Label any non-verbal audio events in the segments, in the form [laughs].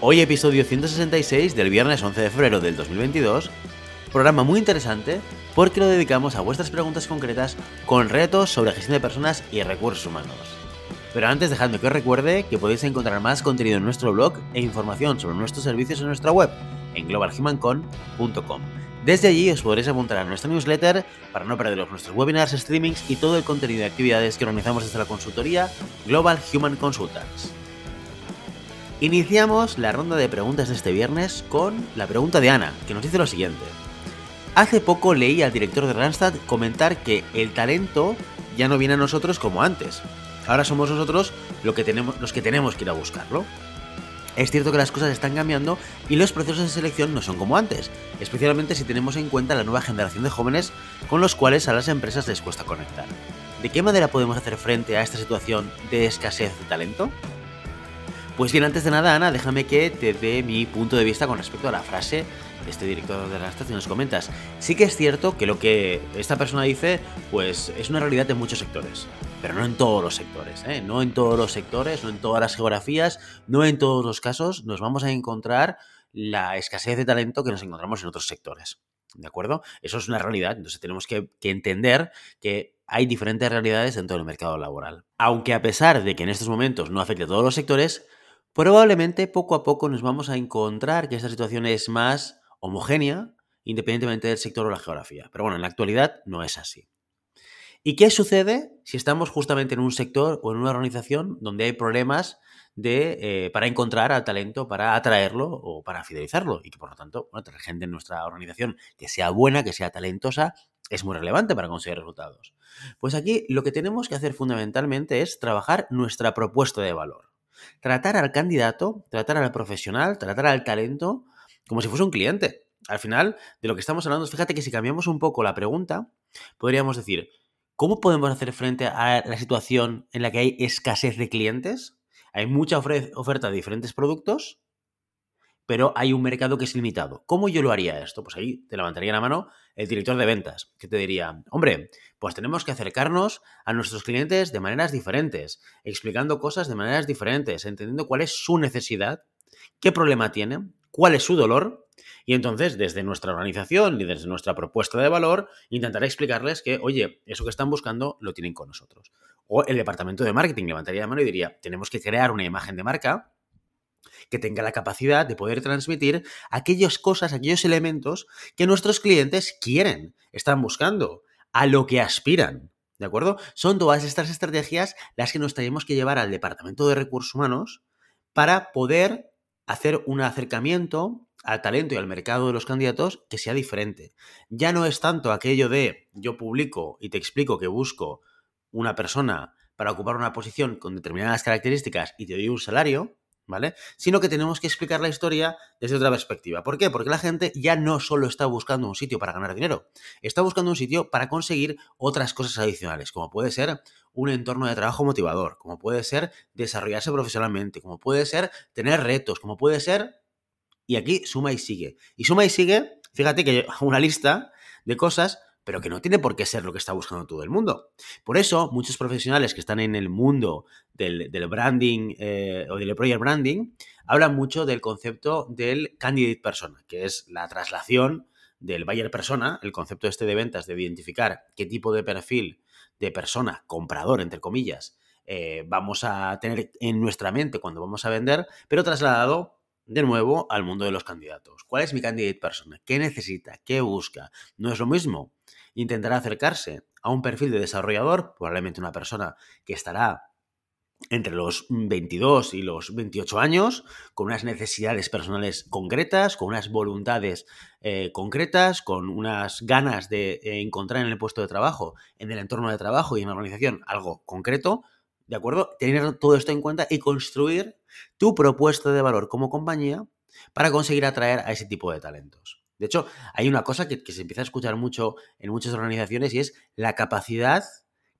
Hoy episodio 166 del viernes 11 de febrero del 2022, programa muy interesante porque lo dedicamos a vuestras preguntas concretas con retos sobre gestión de personas y recursos humanos. Pero antes dejadme que os recuerde que podéis encontrar más contenido en nuestro blog e información sobre nuestros servicios en nuestra web, en globalhumancon.com. Desde allí os podréis apuntar a nuestra newsletter para no perderos nuestros webinars, streamings y todo el contenido de actividades que organizamos desde la consultoría Global Human Consultants. Iniciamos la ronda de preguntas de este viernes con la pregunta de Ana, que nos dice lo siguiente. Hace poco leí al director de Randstad comentar que el talento ya no viene a nosotros como antes. Ahora somos nosotros lo que tenemos, los que tenemos que ir a buscarlo. Es cierto que las cosas están cambiando y los procesos de selección no son como antes, especialmente si tenemos en cuenta la nueva generación de jóvenes con los cuales a las empresas les cuesta conectar. ¿De qué manera podemos hacer frente a esta situación de escasez de talento? Pues bien, antes de nada, Ana, déjame que te dé mi punto de vista con respecto a la frase de este director de la estación. Nos comentas. Sí que es cierto que lo que esta persona dice, pues es una realidad en muchos sectores, pero no en todos los sectores, ¿eh? No en todos los sectores, no en todas las geografías, no en todos los casos nos vamos a encontrar la escasez de talento que nos encontramos en otros sectores. ¿De acuerdo? Eso es una realidad, entonces tenemos que, que entender que hay diferentes realidades dentro del mercado laboral. Aunque a pesar de que en estos momentos no afecte a todos los sectores, Probablemente poco a poco nos vamos a encontrar que esta situación es más homogénea, independientemente del sector o la geografía. Pero bueno, en la actualidad no es así. ¿Y qué sucede si estamos justamente en un sector o en una organización donde hay problemas de, eh, para encontrar al talento, para atraerlo o para fidelizarlo? Y que por lo tanto, bueno, gente en nuestra organización que sea buena, que sea talentosa, es muy relevante para conseguir resultados. Pues aquí lo que tenemos que hacer fundamentalmente es trabajar nuestra propuesta de valor tratar al candidato, tratar al profesional, tratar al talento como si fuese un cliente. Al final, de lo que estamos hablando, fíjate que si cambiamos un poco la pregunta, podríamos decir, ¿cómo podemos hacer frente a la situación en la que hay escasez de clientes? Hay mucha oferta de diferentes productos, pero hay un mercado que es limitado. ¿Cómo yo lo haría esto? Pues ahí te levantaría la mano el director de ventas, que te diría, hombre, pues tenemos que acercarnos a nuestros clientes de maneras diferentes, explicando cosas de maneras diferentes, entendiendo cuál es su necesidad, qué problema tiene, cuál es su dolor, y entonces desde nuestra organización y desde nuestra propuesta de valor intentaré explicarles que, oye, eso que están buscando lo tienen con nosotros. O el departamento de marketing levantaría la mano y diría, tenemos que crear una imagen de marca que tenga la capacidad de poder transmitir aquellas cosas, aquellos elementos que nuestros clientes quieren, están buscando, a lo que aspiran. ¿De acuerdo? Son todas estas estrategias las que nos tenemos que llevar al Departamento de Recursos Humanos para poder hacer un acercamiento al talento y al mercado de los candidatos que sea diferente. Ya no es tanto aquello de yo publico y te explico que busco una persona para ocupar una posición con determinadas características y te doy un salario, ¿vale? Sino que tenemos que explicar la historia desde otra perspectiva. ¿Por qué? Porque la gente ya no solo está buscando un sitio para ganar dinero, está buscando un sitio para conseguir otras cosas adicionales, como puede ser un entorno de trabajo motivador, como puede ser desarrollarse profesionalmente, como puede ser tener retos, como puede ser... Y aquí suma y sigue. Y suma y sigue, fíjate que [laughs] una lista de cosas pero que no tiene por qué ser lo que está buscando todo el mundo. Por eso, muchos profesionales que están en el mundo del, branding eh, o del employer branding hablan mucho del concepto del candidate persona, que es la traslación del buyer persona, el concepto este de ventas, de identificar qué tipo de perfil de persona, comprador, entre comillas, eh, vamos a tener en nuestra mente cuando vamos a vender, pero trasladado de nuevo al mundo de los candidatos. ¿Cuál es mi candidate persona? ¿Qué necesita? ¿Qué busca? No es lo mismo intentará acercarse a un perfil de desarrollador, probablemente una persona que estará entre los 22 y los 28 años, con unas necesidades personales concretas, con unas voluntades eh, concretas, con unas ganas de eh, encontrar en el puesto de trabajo, en el entorno de trabajo y en la organización algo concreto, ¿de acuerdo? Tener todo esto en cuenta y construir tu propuesta de valor como compañía para conseguir atraer a ese tipo de talentos. De hecho, hay una cosa que, se empieza a escuchar mucho en muchas organizaciones y es la capacidad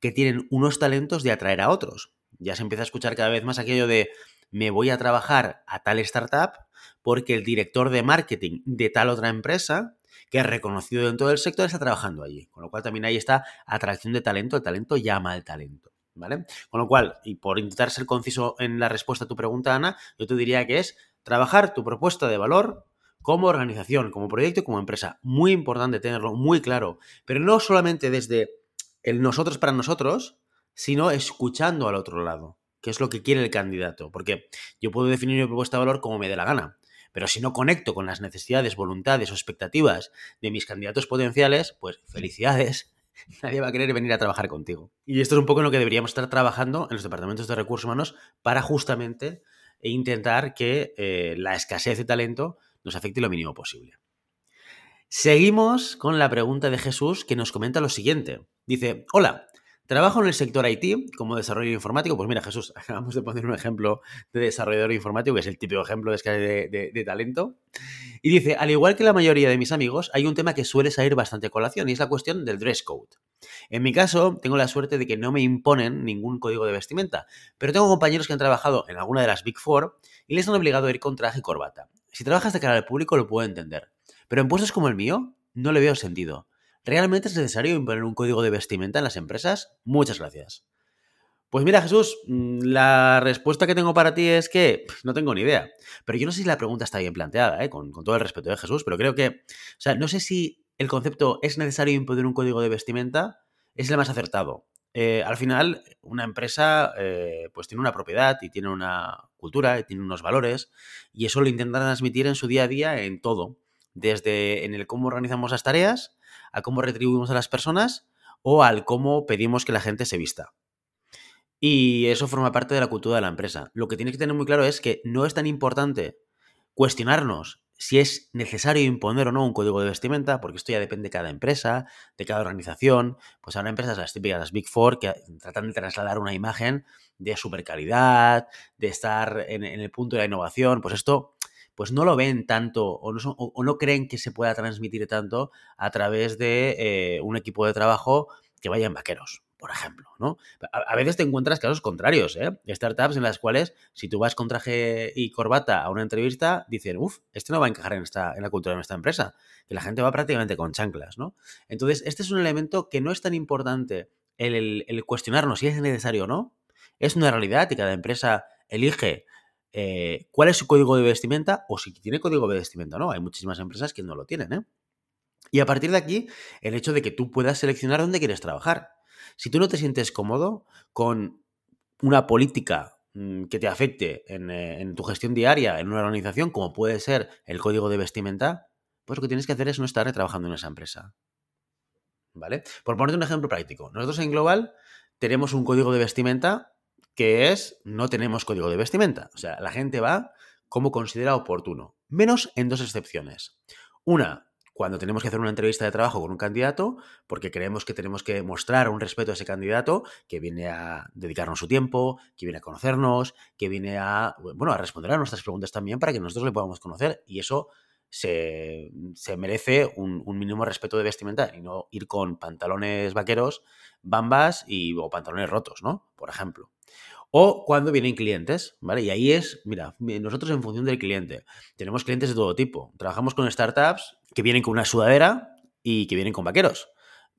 que tienen unos talentos de atraer a otros. Ya se empieza a escuchar cada vez más aquello de me voy a trabajar a tal startup porque el director de marketing de tal otra empresa, que es reconocido en todo el sector, está trabajando allí. Con lo cual también hay esta atracción de talento, el talento llama al talento. ¿Vale? Con lo cual, y por intentar ser conciso en la respuesta a tu pregunta, Ana, yo te diría que es trabajar tu propuesta de valor como organización, como proyecto, como empresa. Muy importante tenerlo muy claro, pero no solamente desde el nosotros para nosotros, sino escuchando al otro lado, que es lo que quiere el candidato. Porque yo puedo definir mi propuesta de valor como me dé la gana, pero si no conecto con las necesidades, voluntades o expectativas de mis candidatos potenciales, pues felicidades, [laughs] nadie va a querer venir a trabajar contigo. Y esto es un poco en lo que deberíamos estar trabajando en los departamentos de recursos humanos para justamente intentar que eh, la escasez de talento nos afecte lo mínimo posible. Seguimos con la pregunta de Jesús que nos comenta lo siguiente. Dice, hola, trabajo en el sector IT como desarrollador informático. Pues mira, Jesús, [laughs] acabamos de poner un ejemplo de desarrollador informático, que es el típico ejemplo de, de, de, talento. Y dice, al igual que la mayoría de mis amigos, hay un tema que suele salir bastante a colación y es la cuestión del dress code. En mi caso, tengo la suerte de que no me imponen ningún código de vestimenta, pero tengo compañeros que han trabajado en alguna de las Big Four y les han obligado a ir con traje y corbata. Si trabajas de cara al público lo puedo entender, pero en puestos como el mío no le veo sentido. ¿Realmente es necesario imponer un código de vestimenta en las empresas? Muchas gracias. Pues mira, Jesús, mm, la respuesta que tengo para ti es que no tengo ni idea. Pero yo no sé si la pregunta está bien planteada, ¿eh? con, con, todo el respeto de Jesús, pero creo que, o sea, no sé si el concepto es necesario imponer un código de vestimenta es el más acertado. Eh, al final, una empresa eh, pues tiene una propiedad y tiene una cultura y tiene unos valores y eso lo intentan transmitir en su día a día en todo, desde en el cómo organizamos las tareas, a cómo retribuimos a las personas o al cómo pedimos que la gente se vista. Y eso forma parte de la cultura de la empresa. Lo que tienes que tener muy claro es que no es tan importante cuestionarnos si es necesario imponer o no un código de vestimenta, porque esto ya depende de cada empresa, de cada organización. Pues ahora empresas las típicas, las Big Four, que tratan de trasladar una imagen de super calidad, de estar en, el punto de la innovación. Pues esto pues no lo ven tanto o no, son, o no, creen que se pueda transmitir tanto a través de eh, un equipo de trabajo que vaya en vaqueros por ejemplo, ¿no? A, veces te encuentras casos contrarios, ¿eh? Startups en las cuales, si tú vas con traje y corbata a una entrevista, dicen, uff, este no va a encajar en, esta, en la cultura de nuestra empresa, que la gente va prácticamente con chanclas, ¿no? Entonces, este es un elemento que no es tan importante el, cuestionarnos si es necesario o no, es una realidad y cada empresa elige eh, cuál es su código de vestimenta o si tiene código de vestimenta o no. Hay muchísimas empresas que no lo tienen, ¿eh? Y a partir de aquí, el hecho de que tú puedas seleccionar dónde quieres trabajar. Si tú no te sientes cómodo con una política mm, que te afecte eh, en, tu gestión diaria en una organización, como puede ser el código de vestimenta, pues lo que tienes que hacer es no estar trabajando en esa empresa. ¿Vale? Por ponerte un ejemplo práctico, nosotros en Global tenemos un código de vestimenta que es no tenemos código de vestimenta. O sea, la gente va como considera oportuno, menos en dos excepciones. Una, cuando tenemos que hacer una entrevista de trabajo con un candidato, porque creemos que tenemos que mostrar un respeto a ese candidato que viene a dedicarnos su tiempo, que viene a conocernos, que viene a, bueno, a responder a nuestras preguntas también para que nosotros le podamos conocer. Y eso se, se merece un, un, mínimo respeto de vestimenta y no ir con pantalones vaqueros, bambas y, o pantalones rotos, ¿no? Por ejemplo. O cuando vienen clientes, ¿vale? Y ahí es, mira, nosotros en función del cliente, tenemos clientes de todo tipo. Trabajamos con startups que vienen con una sudadera y que vienen con vaqueros.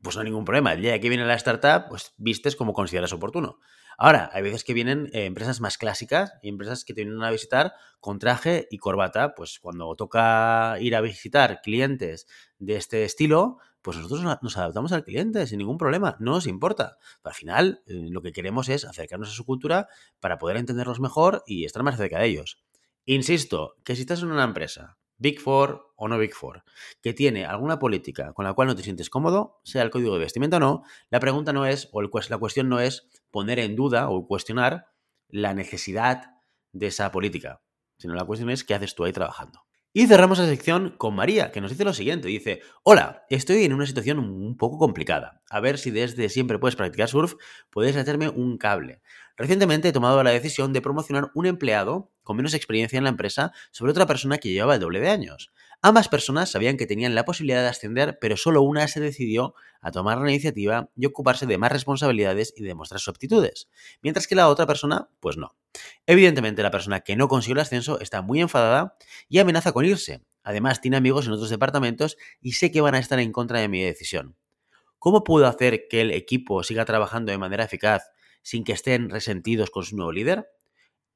Pues no hay ningún problema. El día que viene la startup, pues vistes como consideras oportuno. Ahora, hay veces que vienen eh, empresas más clásicas y empresas que te vienen a visitar con traje y corbata. Pues cuando toca ir a visitar clientes de este estilo, pues nosotros nos adaptamos al cliente sin ningún problema, no nos importa. Pero al final, eh, lo que queremos es acercarnos a su cultura para poder entenderlos mejor y estar más cerca de ellos. Insisto, que si estás en una empresa, Big Four o no Big Four, que tiene alguna política con la cual no te sientes cómodo, sea el código de vestimenta o no, la pregunta no es, o la cuestión no es poner en duda o cuestionar la necesidad de esa política, sino la cuestión es qué haces tú ahí trabajando. Y cerramos la sección con María, que nos dice lo siguiente. Dice, hola, estoy en una situación un poco complicada. A ver si desde siempre puedes practicar surf, puedes hacerme un cable. Recientemente he tomado la decisión de promocionar un empleado con menos experiencia en la empresa sobre otra persona que llevaba el doble de años. Ambas personas sabían que tenían la posibilidad de ascender, pero solo una se decidió a tomar la iniciativa y ocuparse de más responsabilidades y demostrar sus aptitudes, mientras que la otra persona, pues no. Evidentemente, la persona que no consiguió el ascenso está muy enfadada y amenaza con irse. Además, tiene amigos en otros departamentos y sé que van a estar en contra de mi decisión. ¿Cómo puedo hacer que el equipo siga trabajando de manera eficaz sin que estén resentidos con su nuevo líder?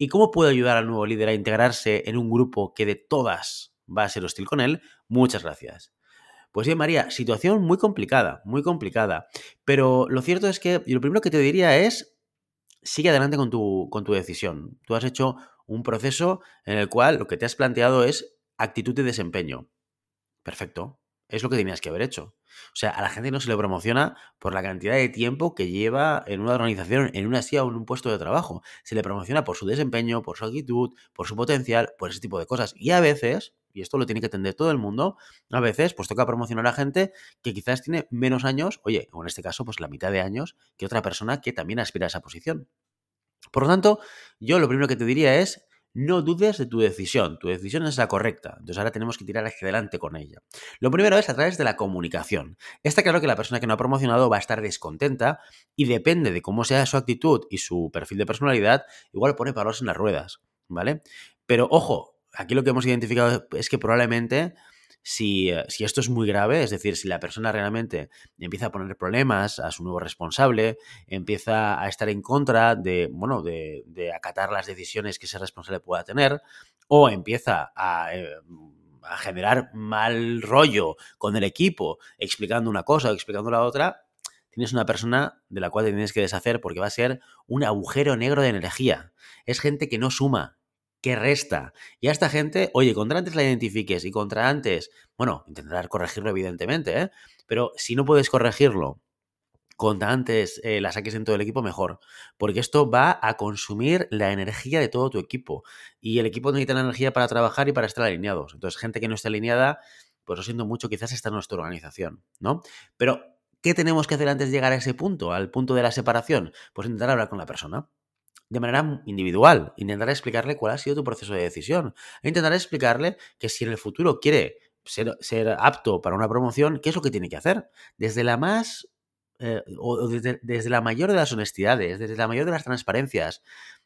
¿Y cómo puedo ayudar al nuevo líder a integrarse en un grupo que de todas va a ser hostil con él, muchas gracias. Pues bien, María, situación muy complicada, muy complicada. Pero lo cierto es que lo primero que te diría es, sigue adelante con tu, con tu decisión. Tú has hecho un proceso en el cual lo que te has planteado es actitud de desempeño. Perfecto. Es lo que tenías que haber hecho. O sea, a la gente no se le promociona por la cantidad de tiempo que lleva en una organización, en una silla o en un puesto de trabajo. Se le promociona por su desempeño, por su actitud, por su potencial, por ese tipo de cosas. Y a veces y esto lo tiene que entender todo el mundo, a veces pues toca promocionar a gente que quizás tiene menos años, oye, o en este caso pues la mitad de años que otra persona que también aspira a esa posición. Por lo tanto, yo lo primero que te diría es, no dudes de tu decisión, tu decisión es la correcta, entonces ahora tenemos que tirar hacia adelante con ella. Lo primero es a través de la comunicación. Está claro que la persona que no ha promocionado va a estar descontenta y depende de cómo sea su actitud y su perfil de personalidad, igual pone palos en las ruedas, ¿vale? Pero ojo, aquí lo que hemos identificado es que probablemente si, eh, si, esto es muy grave, es decir, si la persona realmente empieza a poner problemas a su nuevo responsable, empieza a estar en contra de, bueno, de, acatar las decisiones que ese responsable pueda tener, o empieza a, eh, a, generar mal rollo con el equipo, explicando una cosa o explicando la otra, tienes una persona de la cual te tienes que deshacer porque va a ser un agujero negro de energía. Es gente que no suma, que resta. Y a esta gente, oye, contra antes la identifiques y contra antes, bueno, intentar corregirlo evidentemente, ¿eh? pero si no puedes corregirlo, contra antes eh, la saques en todo el equipo, mejor. Porque esto va a consumir la energía de todo tu equipo. Y el equipo necesita la energía para trabajar y para estar alineados. Entonces, gente que no esté alineada, pues lo siento mucho, quizás está en nuestra organización, ¿no? Pero, ¿qué tenemos que hacer antes de llegar a ese punto, al punto de la separación? Pues intentar hablar con la persona de manera individual. Intentar explicarle cuál ha sido tu proceso de decisión. E intentar explicarle que si en el futuro quiere ser, ser apto para una promoción, ¿qué es lo que tiene que hacer? Desde la más eh, o desde, desde, la mayor de las honestidades, desde la mayor de las transparencias.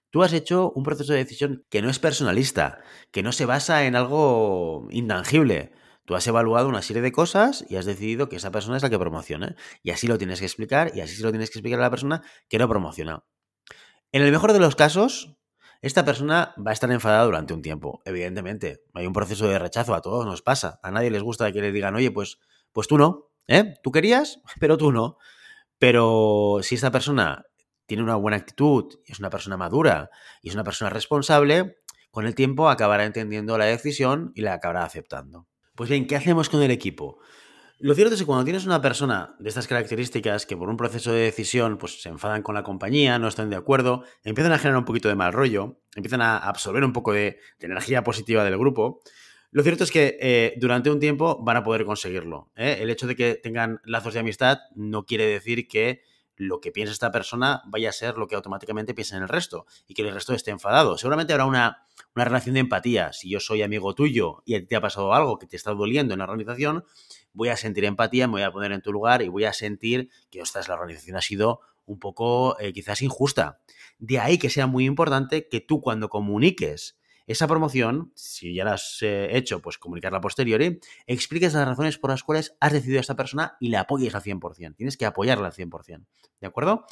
Tú has hecho un proceso de decisión que no es personalista, que no se basa en algo intangible. Tú has evaluado una serie de cosas y has decidido que esa persona es la que promociona. Y así lo tienes que explicar y así se lo tienes que explicar a la persona que no promociona. En el mejor de los casos, esta persona va a estar enfadada durante un tiempo, evidentemente. Hay un proceso de rechazo, a todos nos pasa. A nadie les gusta que le digan, oye, pues, pues tú no, ¿eh? Tú querías, [laughs] pero tú no. Pero si esta persona tiene una buena actitud, es una persona madura y es una persona responsable, con el tiempo acabará entendiendo la decisión y la acabará aceptando. Pues bien, ¿qué hacemos con el equipo? Lo cierto es que cuando tienes una persona de estas características que por un proceso de decisión pues se enfadan con la compañía, no están de acuerdo, empiezan a generar un poquito de mal rollo, empiezan a absorber un poco de, energía positiva del grupo, lo cierto es que eh, durante un tiempo van a poder conseguirlo. ¿eh? El hecho de que tengan lazos de amistad no quiere decir que lo que piensa esta persona vaya a ser lo que automáticamente piensa en el resto y que el resto esté enfadado. Seguramente habrá una, una relación de empatía. Si yo soy amigo tuyo y a ti te ha pasado algo que te está doliendo en la organización, voy a sentir empatía, me voy a poner en tu lugar y voy a sentir que, ostras, la organización ha sido un poco eh, quizás injusta. De ahí que sea muy importante que tú cuando comuniques esa promoción, si ya la has eh, hecho, pues comunicarla posteriori, expliques las razones por las cuales has decidido a esta persona y la apoyes al 100%. Tienes que apoyarla al 100%. ¿De acuerdo?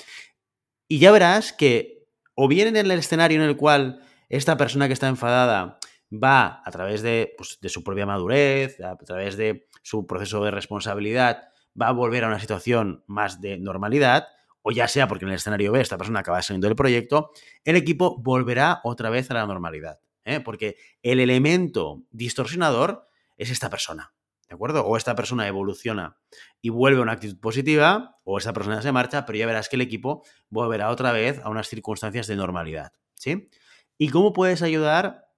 Y ya verás que o bien en el escenario en el cual esta persona que está enfadada va a través de, pues, de su propia madurez, a través de su proceso de responsabilidad, va a volver a una situación más de normalidad, o ya sea porque en el escenario B esta persona acaba saliendo del proyecto, el equipo volverá otra vez a la normalidad. ¿eh? Porque el elemento distorsionador es esta persona. ¿De acuerdo? O esta persona evoluciona y vuelve a una actitud positiva, o esta persona se marcha, pero ya verás que el equipo volverá otra vez a unas circunstancias de normalidad. ¿Sí? ¿Y cómo puedes ayudar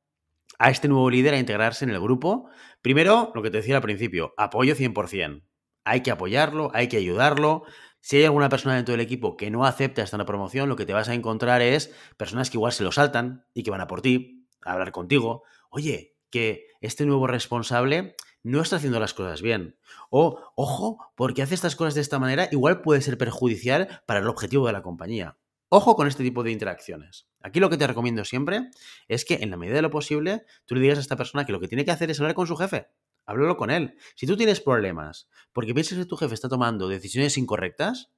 a este nuevo líder a integrarse en el grupo. Primero, lo que te decía al principio, apoyo 100%. Hay que apoyarlo, hay que ayudarlo. Si hay alguna persona dentro del equipo que no acepta esta promoción, lo que te vas a encontrar es personas que igual se lo saltan y que van a por ti. hablar contigo, oye, que este nuevo responsable no está haciendo las cosas bien. O, ojo, porque hace estas cosas de esta manera, igual puede ser perjudicial para el objetivo de la compañía. Ojo con este tipo de interacciones. Aquí lo que te recomiendo siempre es que en la medida de lo posible tú le digas a esta persona que lo que tiene que hacer es hablar con su jefe. Háblalo con él. Si tú tienes problemas porque piensas que tu jefe está tomando decisiones incorrectas,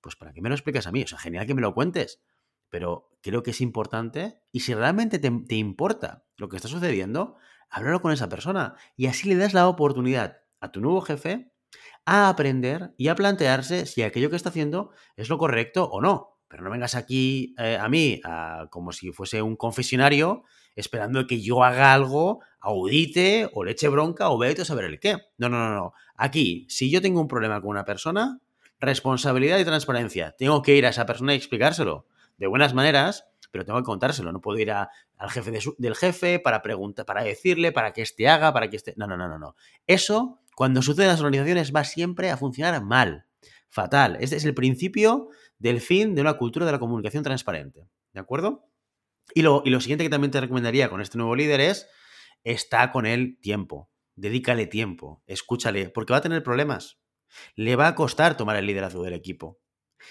pues ¿para qué me lo explicas a mí? O sea, genial que me lo cuentes. Pero creo que es importante y si realmente te, te importa lo que está sucediendo, háblalo con esa persona y así le das la oportunidad a tu nuevo jefe a aprender y a plantearse si aquello que está haciendo es lo correcto o no. Pero no vengas aquí eh, a mí como si fuese un confesionario esperando que yo haga algo, audite o le eche bronca o vete a saber el qué. No, no, no, no. Aquí, si yo tengo un problema con una persona, responsabilidad y transparencia. Tengo que ir a esa persona y explicárselo de buenas maneras pero tengo que contárselo. No puedo ir al jefe del jefe para preguntar, para decirle, para que éste haga, para que este. No, no, no, no, no. Eso, cuando sucede en las organizaciones, va siempre a funcionar mal. Fatal. Este es el principio del fin de una cultura de la comunicación transparente. ¿De acuerdo? Y lo, y lo siguiente que también te recomendaría con este nuevo líder es está con él tiempo. Dedícale tiempo, escúchale, porque va a tener problemas. Le va a costar tomar el liderazgo del equipo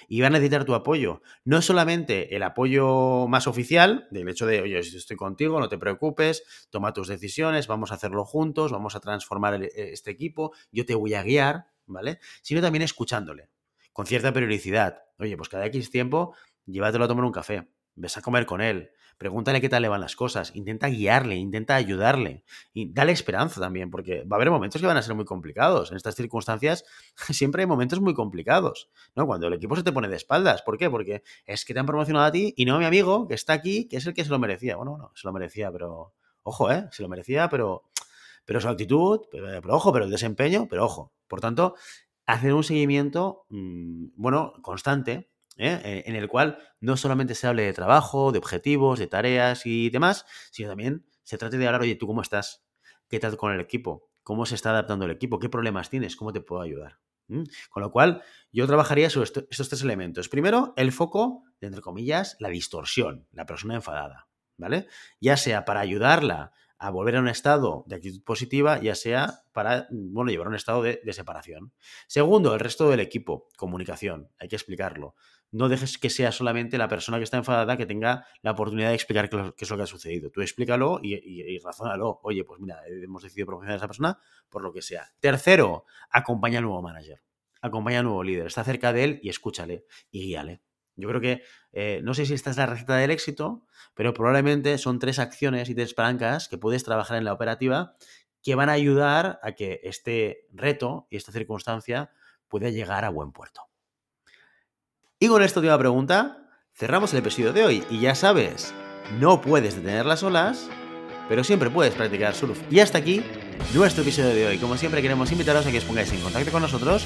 y va a necesitar tu apoyo. No solamente el apoyo más oficial, del hecho de, oye, estoy contigo, no te preocupes, toma tus decisiones, vamos a hacerlo juntos, vamos a transformar este equipo, yo te voy a guiar, ¿vale? Sino también escuchándole, con cierta periodicidad. Oye, pues cada X tiempo, llévatelo a tomar un café, ves a comer con él, pregúntale qué tal le van las cosas, intenta guiarle, intenta ayudarle y dale esperanza también, porque va a haber momentos que van a ser muy complicados. En estas circunstancias [laughs] siempre hay momentos muy complicados, ¿no? Cuando el equipo se te pone de espaldas, ¿por qué? Porque es que te han promocionado a ti y no a mi amigo que está aquí, que es el que se lo merecía. Bueno, bueno, se lo merecía, pero ojo, ¿eh? Se lo merecía, pero pero su actitud, pero, ojo, pero el desempeño, pero ojo. Por tanto, hacer un seguimiento, mm, bueno, constante ¿eh? Eh, en el cual no solamente se hable de trabajo, de objetivos, de tareas y demás, sino también se trate de hablar, oye, ¿tú cómo estás? ¿Qué tal con el equipo? ¿Cómo se está adaptando el equipo? ¿Qué problemas tienes? ¿Cómo te puedo ayudar? Con lo cual, yo trabajaría sobre estos tres elementos. Primero, el foco, entre comillas, la distorsión, la persona enfadada, ¿vale? Ya sea para ayudarla a volver a un estado de actitud positiva, ya sea para, bueno, llevar a un estado de, separación. Segundo, el resto del equipo, comunicación, hay que explicarlo no dejes que sea solamente la persona que está enfadada que tenga la oportunidad de explicar qué, es lo que ha sucedido. Tú explícalo y, y, razónalo. Oye, pues mira, hemos decidido promocionar a esa persona por lo que sea. Tercero, acompaña al nuevo manager. Acompaña al nuevo líder. Está cerca de él y escúchale y guíale. Yo creo que, eh, no sé si esta es la receta del éxito, pero probablemente son tres acciones y tres palancas que puedes trabajar en la operativa que van a ayudar a que este reto y esta circunstancia pueda llegar a buen puerto. Y con esta última pregunta, cerramos el episodio de hoy. Y ya sabes, no puedes detener las olas, pero siempre puedes practicar surf. Y hasta aquí nuestro episodio de hoy. Como siempre, queremos invitaros a que os pongáis en contacto con nosotros,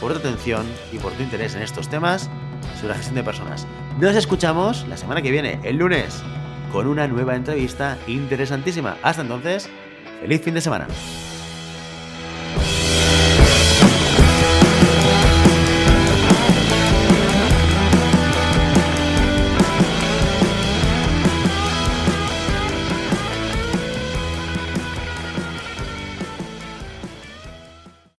por tu atención y por tu interés en estos temas sobre la gestión de personas. Nos escuchamos la semana que viene, el lunes, con una nueva entrevista interesantísima. Hasta entonces, feliz fin de semana.